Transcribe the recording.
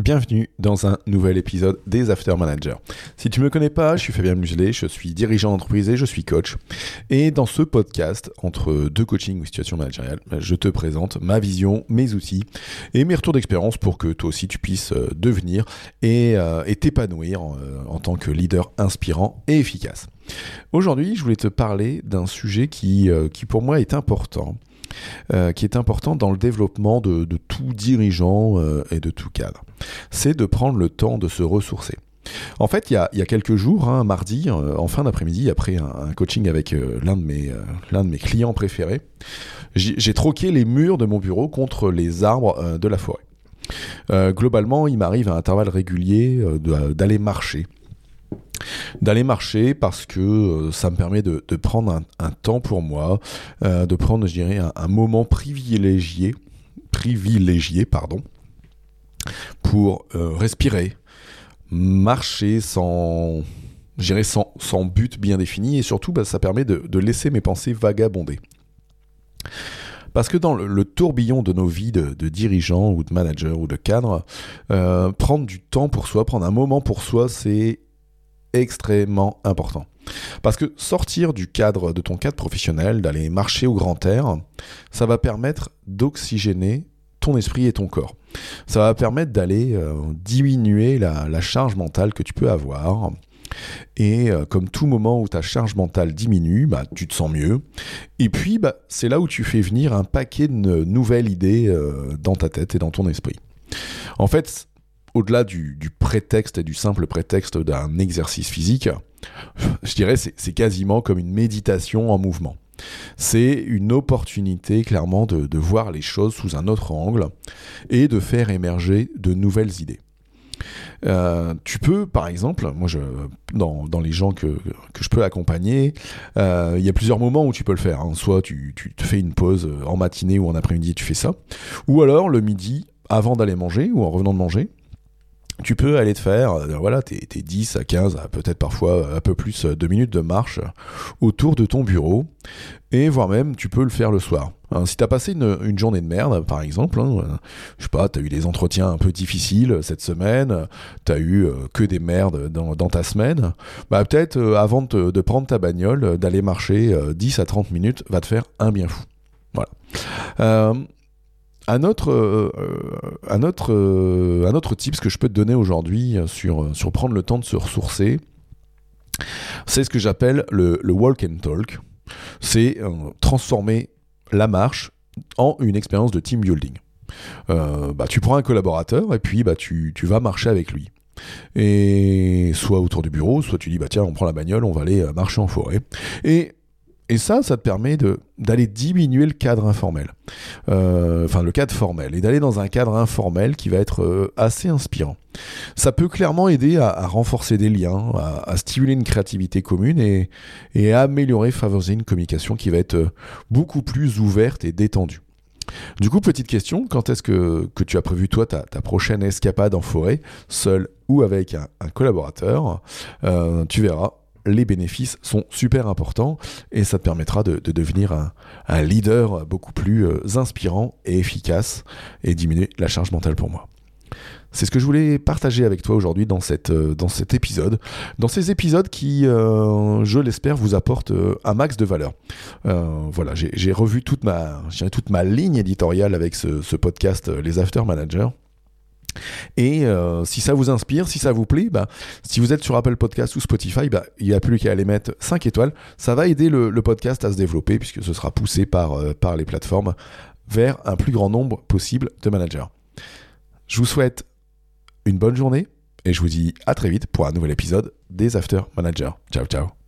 Bienvenue dans un nouvel épisode des After Managers. Si tu ne me connais pas, je suis Fabien Muselet, je suis dirigeant d'entreprise et je suis coach. Et dans ce podcast, entre deux coachings ou situations managériales, je te présente ma vision, mes outils et mes retours d'expérience pour que toi aussi tu puisses euh, devenir et euh, t'épanouir euh, en tant que leader inspirant et efficace. Aujourd'hui, je voulais te parler d'un sujet qui pour moi est important. Qui est important dans le développement de, tout dirigeant et de tout cadre c'est de prendre le temps de se ressourcer. En fait, il y a, quelques jours, un hein, mardi, euh, en fin d'après-midi, après un, coaching avec euh, l'un de, euh, de mes clients préférés, j'ai troqué les murs de mon bureau contre les arbres de la forêt. globalement, il m'arrive à intervalles réguliers d'aller marcher. D'aller marcher parce que ça me permet de, prendre un, temps pour moi, de prendre, je dirais, un, moment privilégié, privilégié, pardon, pour euh, respirer, marcher sans, sans, sans, but bien défini, et surtout, bah, ça permet de, laisser mes pensées vagabonder. Parce que dans le, tourbillon de nos vies de, dirigeants ou de managers ou de cadres, euh, prendre du temps pour soi, prendre un moment pour soi, c'est extrêmement important. Parce que sortir du cadre de ton cadre professionnel, d'aller marcher au grand air, ça va permettre d'oxygéner ton esprit et ton corps. Ça va permettre d'aller euh, diminuer la, charge mentale que tu peux avoir. Et euh, comme tout moment où ta charge mentale diminue, bah, tu te sens mieux. Et puis, bah, c'est là où tu fais venir un paquet de nouvelles idées euh, dans ta tête et dans ton esprit. En fait, au-delà du, prétexte et du simple prétexte d'un exercice physique, je dirais c'est quasiment comme une méditation en mouvement. C'est une opportunité clairement de, voir les choses sous un autre angle et de faire émerger de nouvelles idées. Euh, tu peux, par exemple, moi, dans, les gens que, je peux accompagner, euh, il y a plusieurs moments où tu peux le faire. Hein. Soit tu, tu, te fais une pause en matinée ou en après-midi, tu fais ça. Ou alors le midi, avant d'aller manger ou en revenant de manger, tu peux aller te faire, euh, voilà, tes, 10 à 15, peut-être parfois un peu plus euh, de minutes de marche autour de ton bureau, et voire même tu peux le faire le soir. Hein, si tu as passé une, journée de merde, par exemple, hein, euh, je sais pas, tu as eu des entretiens un peu difficiles cette semaine, tu as eu que des merdes dans, ta semaine, bah peut-être avant de, de, prendre ta bagnole, d'aller marcher 10 à 30 minutes va te faire un bien fou. Voilà. Un autre, euh, un, autre, euh, un autre tip que je peux te donner aujourd'hui sur, sur prendre le temps de se ressourcer, c'est ce que j'appelle le, walk and talk. C'est euh, transformer la marche en une expérience de team building. bah, tu prends un collaborateur et puis bah, tu, tu, vas marcher avec lui. Et soit autour du bureau, soit tu dis bah tiens on prend la bagnole, on va aller marcher en forêt. Et ça, ça te permet d'aller diminuer le cadre informel, euh, enfin le cadre formel, et d'aller dans un cadre informel qui va être euh, assez inspirant. Ça peut clairement aider à, renforcer des liens, à, stimuler une créativité commune et, et à améliorer, favoriser une communication qui va être euh, beaucoup plus ouverte et détendue. Du coup, petite question, quand est-ce que, que, tu as prévu toi ta, prochaine escapade en forêt, seul ou avec un collaborateur? Tu verras, les bénéfices sont super importants et ça te permettra de, devenir un, leader beaucoup plus euh, inspirant et efficace et diminuer la charge mentale pour moi. C'est ce que je voulais partager avec toi aujourd'hui dans, euh, dans cet épisode. Dans ces épisodes qui, euh, je l'espère, vous apportent un max de valeur. voilà, j'ai revu toute ma, toute ma ligne éditoriale avec ce, ce podcast Les After Managers. Et euh, si ça vous inspire, si ça vous plaît, bah, si vous êtes sur Apple Podcast ou Spotify, bah, il n'y a plus qu'à aller mettre 5 étoiles. Ça va aider le, podcast à se développer puisque ce sera poussé par, euh, par les plateformes vers un plus grand nombre possible de managers. Je vous souhaite une bonne journée et je vous dis à très vite pour un nouvel épisode des After Managers. Ciao ciao